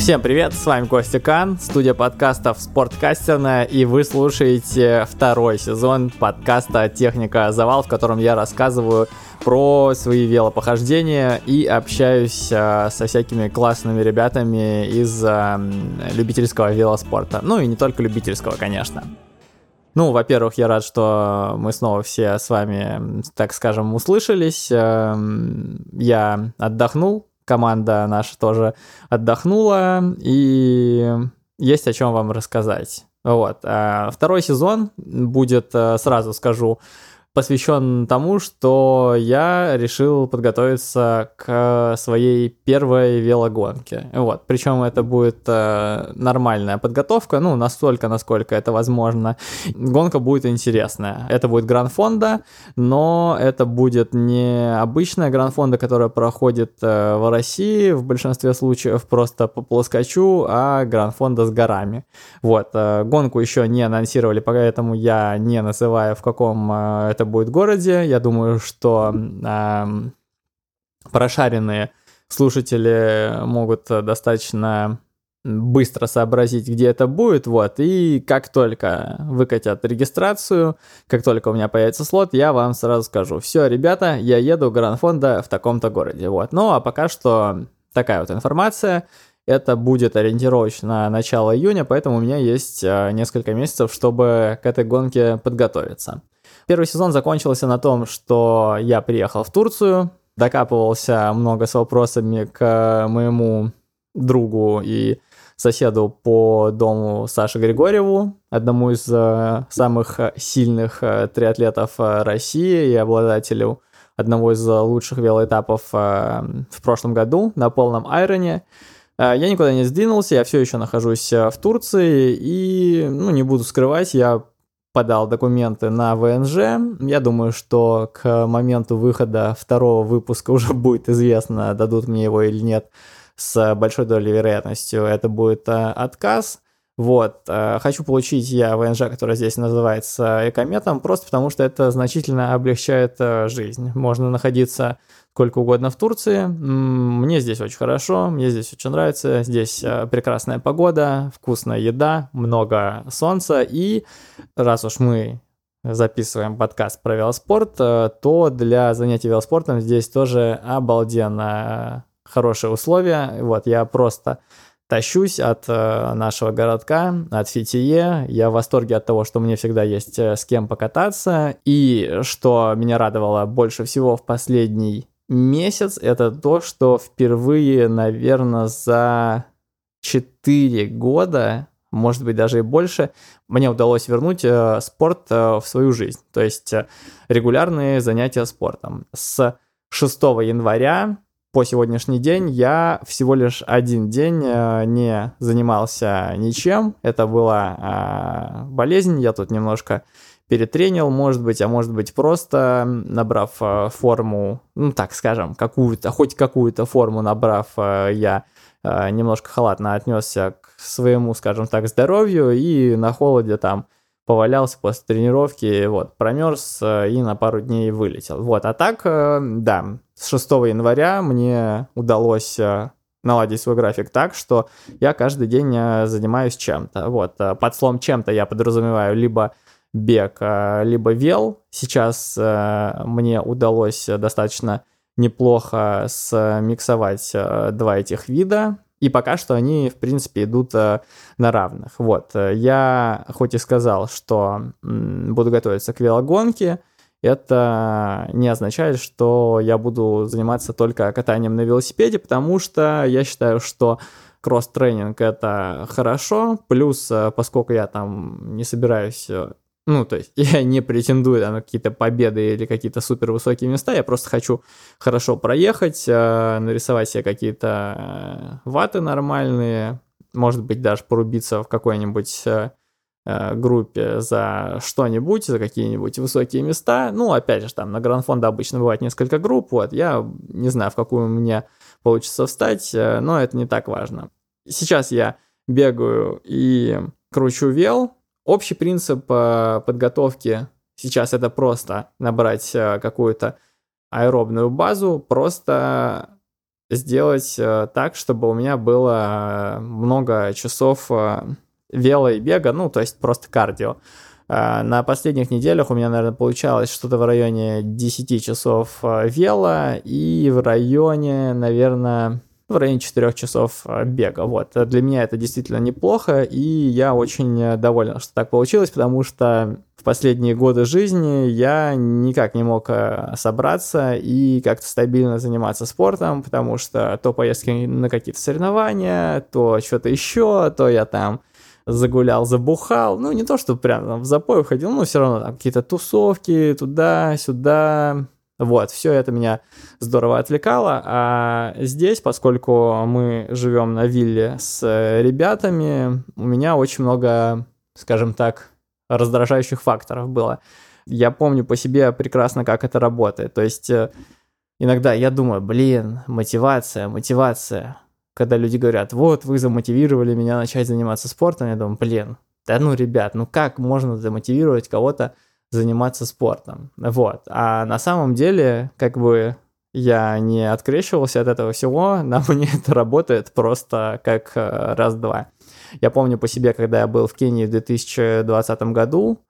Всем привет, с вами Костя Кан, студия подкастов «Спорткастерная», и вы слушаете второй сезон подкаста «Техника Завал», в котором я рассказываю про свои велопохождения и общаюсь а, со всякими классными ребятами из а, любительского велоспорта. Ну и не только любительского, конечно. Ну, во-первых, я рад, что мы снова все с вами, так скажем, услышались. Эм, я отдохнул, команда наша тоже отдохнула, и есть о чем вам рассказать. Вот. А второй сезон будет, э, сразу скажу, посвящен тому, что я решил подготовиться к своей первой велогонке. Вот. Причем это будет э, нормальная подготовка, ну, настолько, насколько это возможно. Гонка будет интересная. Это будет Гран-фонда, но это будет не обычная Гран-фонда, которая проходит э, в России в большинстве случаев просто по плоскочу, а Гран-фонда с горами. Вот. Э, гонку еще не анонсировали, поэтому я не называю, в каком э, это будет городе. Я думаю, что э, прошаренные слушатели могут достаточно быстро сообразить, где это будет, вот, и как только выкатят регистрацию, как только у меня появится слот, я вам сразу скажу, все, ребята, я еду в Гранд-фонда в таком-то городе, вот, ну, а пока что такая вот информация, это будет ориентировочно начало июня, поэтому у меня есть а, несколько месяцев, чтобы к этой гонке подготовиться. Первый сезон закончился на том, что я приехал в Турцию, докапывался много с вопросами к моему другу и соседу по дому Саше Григорьеву, одному из э, самых сильных э, триатлетов России и обладателю одного из лучших велоэтапов в прошлом году на полном айроне. Я никуда не сдвинулся, я все еще нахожусь в Турции и, ну, не буду скрывать, я подал документы на ВНЖ. Я думаю, что к моменту выхода второго выпуска уже будет известно, дадут мне его или нет. С большой долей вероятностью это будет э, отказ. Вот, э, хочу получить я ВНЖ, который здесь называется экометом, просто потому что это значительно облегчает э, жизнь. Можно находиться сколько угодно в Турции. Мне здесь очень хорошо, мне здесь очень нравится. Здесь э, прекрасная погода, вкусная еда, много солнца. И раз уж мы записываем подкаст про велоспорт, то для занятий велоспортом здесь тоже обалденно хорошие условия. Вот, я просто тащусь от э, нашего городка, от Фитие. Я в восторге от того, что мне всегда есть э, с кем покататься. И что меня радовало больше всего в последний месяц, это то, что впервые, наверное, за 4 года, может быть, даже и больше, мне удалось вернуть э, спорт в свою жизнь. То есть регулярные занятия спортом. С 6 января по сегодняшний день я всего лишь один день э, не занимался ничем. Это была э, болезнь, я тут немножко перетренил, может быть, а может быть просто набрав э, форму, ну так скажем, какую-то, хоть какую-то форму набрав, я немножко халатно отнесся к своему, скажем так, здоровью и на холоде там повалялся после тренировки, вот, промерз и на пару дней вылетел. Вот, а так, да, с 6 января мне удалось э, наладить свой график так, что я каждый день э, занимаюсь чем-то. Вот, э, под словом чем-то я подразумеваю либо бег, либо вел. Сейчас мне удалось достаточно неплохо смиксовать два этих вида, и пока что они, в принципе, идут на равных. Вот, я хоть и сказал, что буду готовиться к велогонке, это не означает, что я буду заниматься только катанием на велосипеде, потому что я считаю, что кросс-тренинг это хорошо, плюс, э, поскольку я там не собираюсь э, ну, то есть я не претендую на какие-то победы или какие-то супер высокие места, я просто хочу хорошо проехать, э, нарисовать себе какие-то ваты нормальные, может быть, даже порубиться в какой-нибудь Э, группе за что-нибудь, за какие-нибудь высокие места. Ну, опять же, там на Гранд-фонде обычно бывает несколько групп, вот, я не знаю, в какую мне получится встать, э, но это не так важно. Сейчас я бегаю и кручу вел. Общий принцип э, подготовки сейчас это просто набрать какую-то аэробную базу, просто сделать э, так, чтобы у меня было много часов вело и бега, ну, то есть просто кардио. На последних неделях у меня, наверное, получалось что-то в районе 10 часов вело и в районе, наверное, в районе 4 часов э, бега. Вот. Для меня это действительно неплохо, и я очень э, доволен, что так получилось, потому что в последние годы жизни я никак не мог э, собраться и как-то стабильно заниматься спортом, потому что то поездки на какие-то соревнования, то что-то еще, то я там загулял, забухал. Ну, не то, что прям в запой уходил, но все равно там какие-то тусовки туда-сюда, вот, все это меня здорово отвлекало. А здесь, поскольку мы живем на вилле с ребятами, у меня очень много, скажем так, раздражающих факторов было. Я помню по себе прекрасно, как это работает. То есть э, иногда я думаю, блин, мотивация, мотивация. Когда люди говорят, вот, вы замотивировали меня начать заниматься спортом, я думаю, блин, да ну, ребят, ну как можно замотивировать кого-то заниматься спортом. Вот. А на самом деле, как бы я не открещивался от этого всего, на мне это работает просто как э, раз-два. Я помню по себе, когда я был в Кении в 2020 году,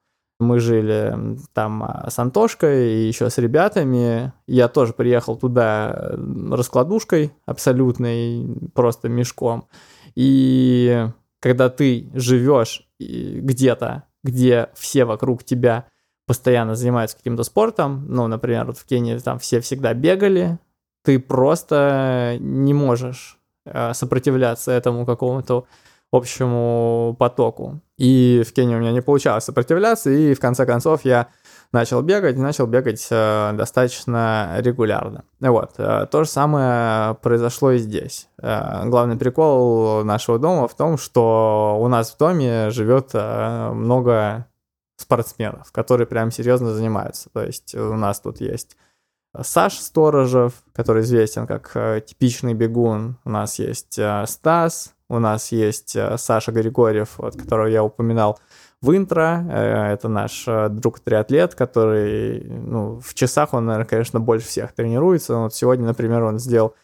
мы жили там а, с Антошкой и еще с ребятами. Я тоже приехал туда раскладушкой абсолютной, просто мешком. И когда ты живешь где-то, где все вокруг тебя постоянно занимаются каким-то спортом, ну, например, вот в Кении там все всегда бегали, ты просто не можешь э, сопротивляться этому какому-то общему потоку. И в Кении у меня не получалось сопротивляться, и в конце концов я начал бегать, начал бегать э, достаточно регулярно. Вот. Э, то же самое произошло и здесь. Главный прикол нашего дома в том, что у нас в доме живет много спортсменов, которые прям серьезно занимаются. То есть у нас тут есть Саш Сторожев, который известен как э, типичный бегун. У нас есть э, Стас, у нас есть э, Саша Григорьев, вот, которого я упоминал в интро. Это наш друг-триатлет, который ну, в часах он, наверное, конечно, больше всех тренируется. Вот сегодня, например, он сделал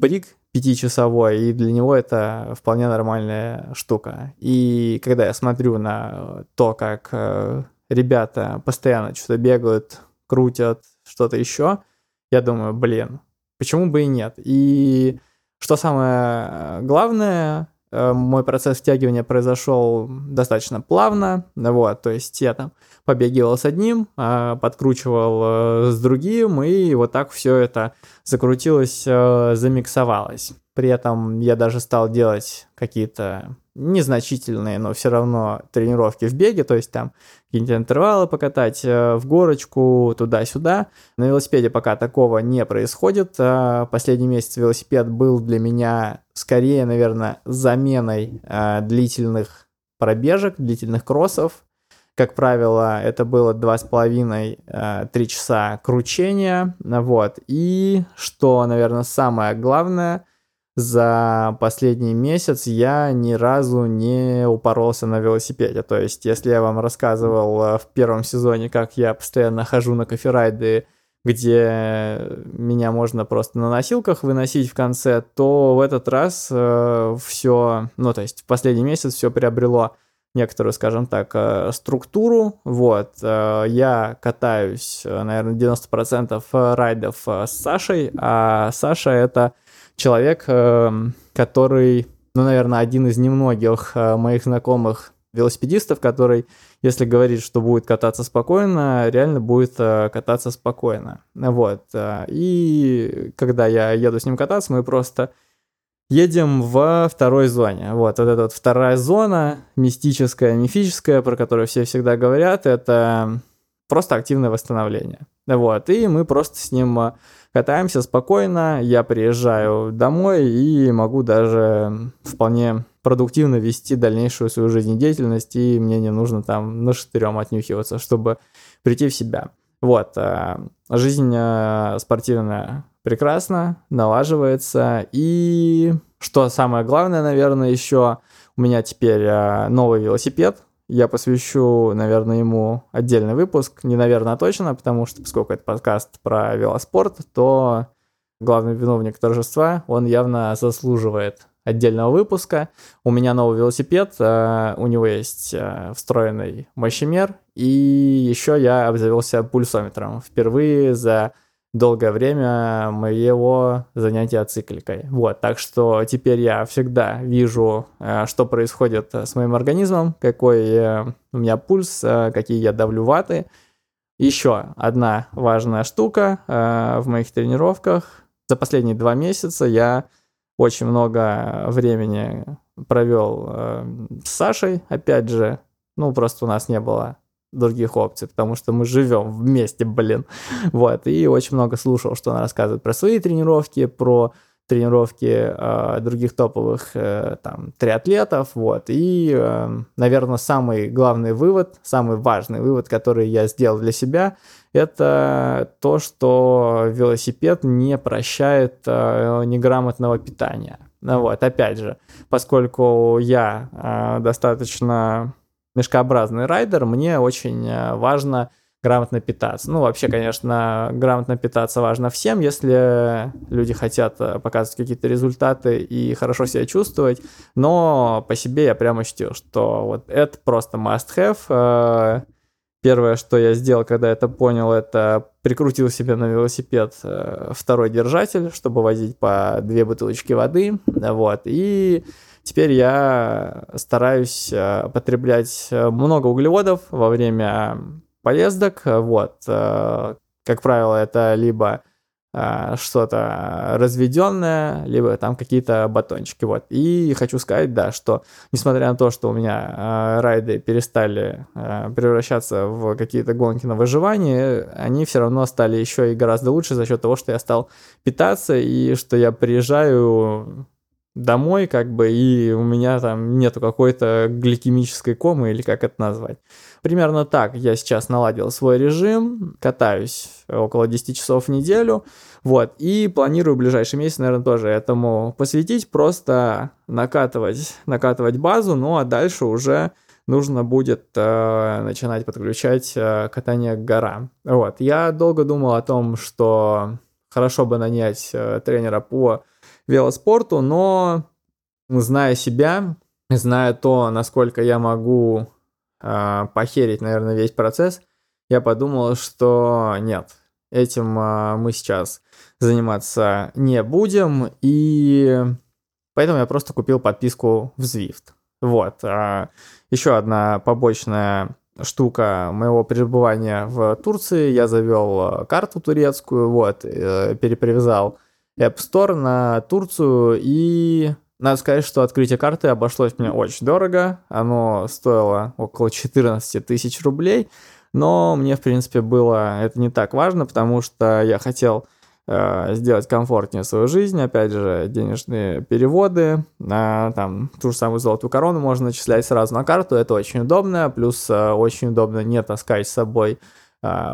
брик пятичасовой, и для него это вполне нормальная штука. И когда я смотрю на то, как э, ребята постоянно что-то бегают, крутят, что-то еще, я думаю, блин, почему бы и нет? И что самое главное, Э, мой процесс втягивания произошел достаточно плавно, вот, то есть я там побегивал с одним, а, подкручивал э, с другим, и вот так все это закрутилось, э, замиксовалось. При этом я даже стал делать какие-то незначительные, но все равно тренировки в беге, то есть там какие-нибудь интервалы покатать в горочку, туда-сюда. На велосипеде пока такого не происходит. Последний месяц велосипед был для меня скорее, наверное, заменой э, длительных пробежек, длительных кроссов. Как правило, это было 2,5-3 э, часа кручения. Вот. И что, наверное, самое главное, за последний месяц я ни разу не упоролся на велосипеде. То есть, если я вам рассказывал э, в первом сезоне, как я постоянно хожу на коферайды где меня можно просто на носилках выносить в конце, то в этот раз э, все, ну то есть в последний месяц все приобрело некоторую, скажем так, э, структуру. Вот, э, я катаюсь, э, наверное, 90% райдов э, с Сашей, а Саша это человек, э, который, ну, наверное, один из немногих э, моих знакомых велосипедистов, который, если говорит, что будет кататься спокойно, реально будет э, кататься спокойно. Вот. Э, и когда я еду с ним кататься, мы просто едем во второй зоне. Вот, вот эта вот вторая зона, мистическая, мифическая, про которую все всегда говорят, это просто активное восстановление. Вот, и мы просто с ним э, катаемся спокойно, я приезжаю домой и могу даже вполне продуктивно вести дальнейшую свою жизнедеятельность, и мне не нужно там на штырем отнюхиваться, чтобы прийти в себя. Вот, э, жизнь э, спортивная прекрасно, налаживается, и что самое главное, наверное, еще у меня теперь новый велосипед, я посвящу, наверное, ему отдельный выпуск, не наверное, а точно, потому что поскольку это подкаст про велоспорт, то главный виновник торжества, он явно заслуживает отдельного выпуска. У меня новый велосипед, э, у него есть э, встроенный мощемер, и еще я обзавелся пульсометром. Впервые за долгое время моего занятия цикликой. Вот, так что теперь я всегда вижу, э, что происходит с моим организмом, какой у меня пульс, какие я давлю ваты. Еще одна важная штука в моих тренировках. За последние два месяца я очень много времени провел э, с Сашей, опять же, ну, просто у нас не было других опций, потому что мы живем вместе, блин. Вот, и очень много слушал, что он рассказывает про свои тренировки, про тренировки э, других топовых э, там триатлетов, вот. И, э, наверное, самый главный вывод, самый важный вывод, который я сделал для себя, это то, что велосипед не прощает э, неграмотного питания. Ну вот, опять же, поскольку я э, достаточно мешкообразный райдер, мне очень э, важно грамотно питаться. Ну, вообще, конечно, грамотно питаться важно всем, если люди хотят э, показывать какие-то результаты и хорошо себя чувствовать, но по себе я прямо ощутил, что вот это просто must-have. Э, первое, что я сделал, когда это понял, это прикрутил себе на велосипед второй держатель, чтобы возить по две бутылочки воды, вот, и Теперь я стараюсь потреблять много углеводов во время поездок. Вот. Э, как правило, это либо э, что-то разведенное, либо там какие-то батончики. Вот. И хочу сказать, да, что несмотря на то, что у меня э, райды перестали превращаться в какие-то гонки на выживание, они все равно стали еще и гораздо лучше за счет того, что я стал питаться и что я приезжаю домой, как бы, и у меня там нету какой-то гликемической комы, или как это назвать. Примерно так я сейчас наладил свой режим, катаюсь около 10 часов в неделю, вот, и планирую в ближайший месяц, наверное, тоже этому посвятить, просто накатывать, накатывать базу, ну а дальше уже нужно будет э, начинать подключать э, катание к горам. Вот, я долго думал о том, что хорошо бы нанять э, тренера по велоспорту, но зная себя, зная то, насколько я могу э, похерить, наверное, весь процесс, я подумал, что нет, этим э, мы сейчас заниматься не будем, и поэтому я просто купил подписку в Zwift. Вот. А еще одна побочная штука моего пребывания в Турции. Я завел карту турецкую, вот, э, перепривязал App Store на Турцию и надо сказать, что открытие карты обошлось мне очень дорого. Оно стоило около 14 тысяч рублей. Но мне, в принципе, было это не так важно, потому что я хотел э, сделать комфортнее свою жизнь. Опять же, денежные переводы. Э, там ту же самую золотую корону можно начислять сразу на карту. Это очень удобно. Плюс э, очень удобно не таскать с собой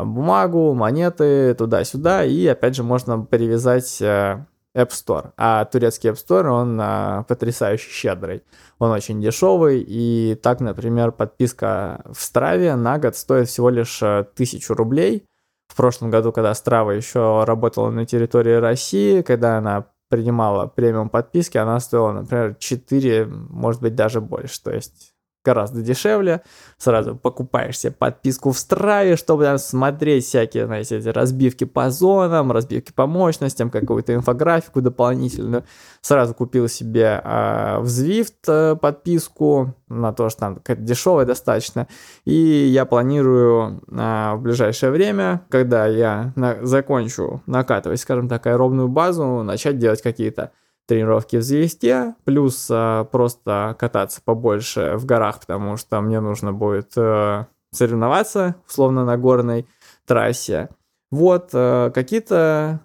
бумагу, монеты туда-сюда. И опять же, можно привязать э, App Store. А турецкий App Store, он а, потрясающе щедрый. Он очень дешевый, и так, например, подписка в Страве на год стоит всего лишь э, тысячу рублей. В прошлом году, когда Страва еще работала на территории России, когда она принимала премиум подписки, она стоила, например, 4, может быть, даже больше. То есть гораздо дешевле. Сразу покупаешь себе подписку в Страве, чтобы там смотреть всякие, знаете, эти разбивки по зонам, разбивки по мощностям, какую-то инфографику дополнительную. Сразу купил себе э, в Zwift э, подписку на то, что там какая-то дешевая достаточно. И я планирую э, в ближайшее время, когда я на, закончу накатывать, скажем так, аэробную базу, начать делать какие-то тренировки в Звезде, плюс а, просто кататься побольше в горах, потому что мне нужно будет а, соревноваться, условно, на горной трассе. Вот, а, какие-то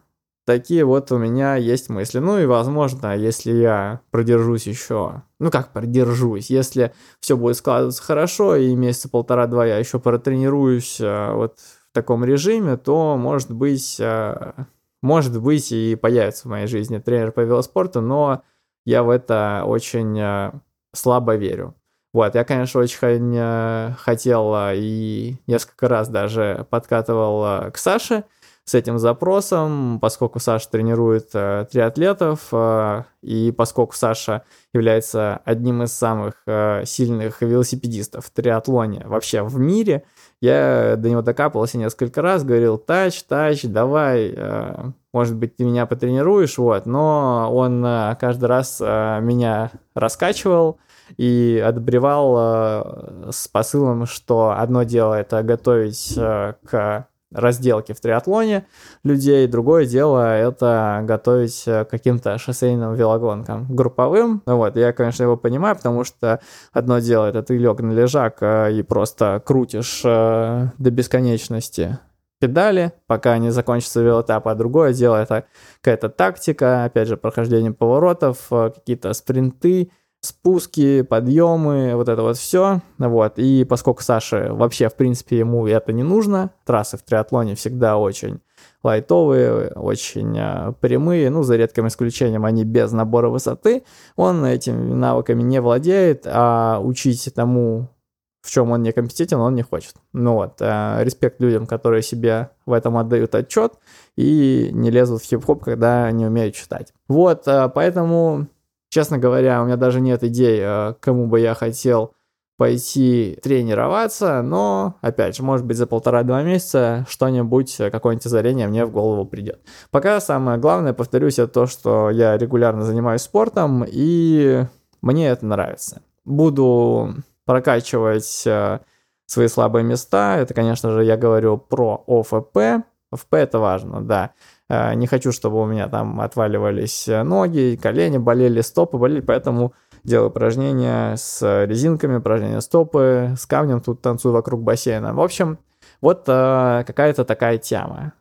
такие вот у меня есть мысли. Ну и, возможно, если я продержусь еще, ну как продержусь, если все будет складываться хорошо, и месяца полтора-два я еще протренируюсь а, вот в таком режиме, то, может быть, а, может быть, и появится в моей жизни тренер по велоспорту, но я в это очень э, слабо верю. Вот, я, конечно, очень э, хотел э, и несколько раз даже подкатывал к Саше, с этим запросом, поскольку Саша тренирует э, триатлетов, э, и поскольку Саша является одним из самых э, сильных велосипедистов в триатлоне вообще в мире, я до него докапывался несколько раз, говорил, тач, тач, давай, э, может быть, ты меня потренируешь, вот, но он э, каждый раз э, меня раскачивал, и отбревал э, с посылом, что одно дело это готовить э, к разделке в триатлоне людей, другое дело это готовить э, каким-то шоссейным велогонкам групповым. Вот, я, конечно, его понимаю, потому что одно дело это ты лег на лежак и просто крутишь до бесконечности педали, пока не закончится велотап, а другое дело это какая-то тактика, опять же, прохождение поворотов, какие-то спринты, спуски, подъемы, вот это вот все. Вот. И поскольку Саше вообще, в принципе, ему это не нужно, трассы в триатлоне всегда очень лайтовые, очень э, прямые, ну, за редким исключением, они без набора высоты, он этими навыками не владеет, а учить тому, в чем он не компетентен, он не хочет. Ну вот, э, респект людям, которые себе в этом отдают отчет и не лезут в хип-хоп, когда не умеют читать. Вот, э, поэтому Честно говоря, у меня даже нет идей, э, кому бы я хотел пойти тренироваться, но, опять же, может быть, за полтора-два месяца что-нибудь, э, какое-нибудь озарение мне в голову придет. Пока самое главное, повторюсь, это то, что я регулярно занимаюсь спортом, и мне это нравится. Буду прокачивать э, свои слабые места. Это, конечно же, я говорю про ОФП. ОФП это важно, да. Э, не хочу, чтобы у меня там отваливались э, ноги, колени болели, стопы болели, поэтому делаю упражнения с резинками, упражнения стопы, с камнем тут танцую вокруг бассейна. В общем, вот э, какая-то такая тема.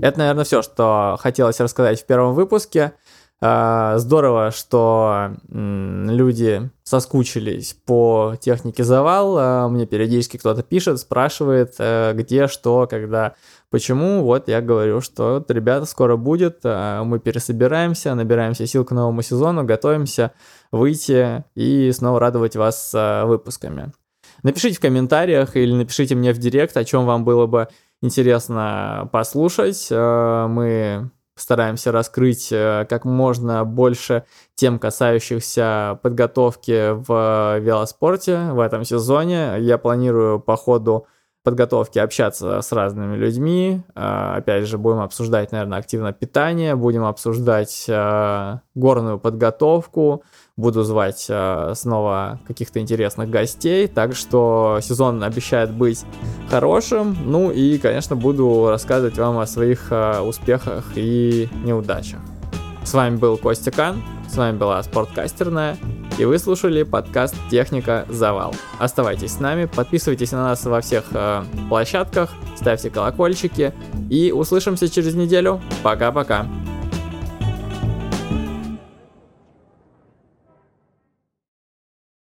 Это, наверное, все, что хотелось рассказать в первом выпуске. Здорово, что люди соскучились по технике завал. Мне периодически кто-то пишет, спрашивает, где, что, когда, почему. Вот я говорю, что, ребята, скоро будет. Мы пересобираемся, набираемся сил к новому сезону, готовимся выйти и снова радовать вас выпусками. Напишите в комментариях или напишите мне в директ, о чем вам было бы интересно послушать. Мы стараемся раскрыть как можно больше тем, касающихся подготовки в велоспорте в этом сезоне. Я планирую по ходу подготовки общаться с разными людьми. Э, опять же, будем обсуждать, наверное, активно питание, будем обсуждать э, горную подготовку, буду звать э, снова каких-то интересных гостей, так что сезон обещает быть хорошим, ну и, конечно, буду рассказывать вам о своих э, успехах и неудачах. С вами был Костя Кан, с вами была Спорткастерная, и вы слушали подкаст «Техника. Завал». Оставайтесь с нами, подписывайтесь на нас во всех э, площадках, ставьте колокольчики, и услышимся через неделю. Пока-пока.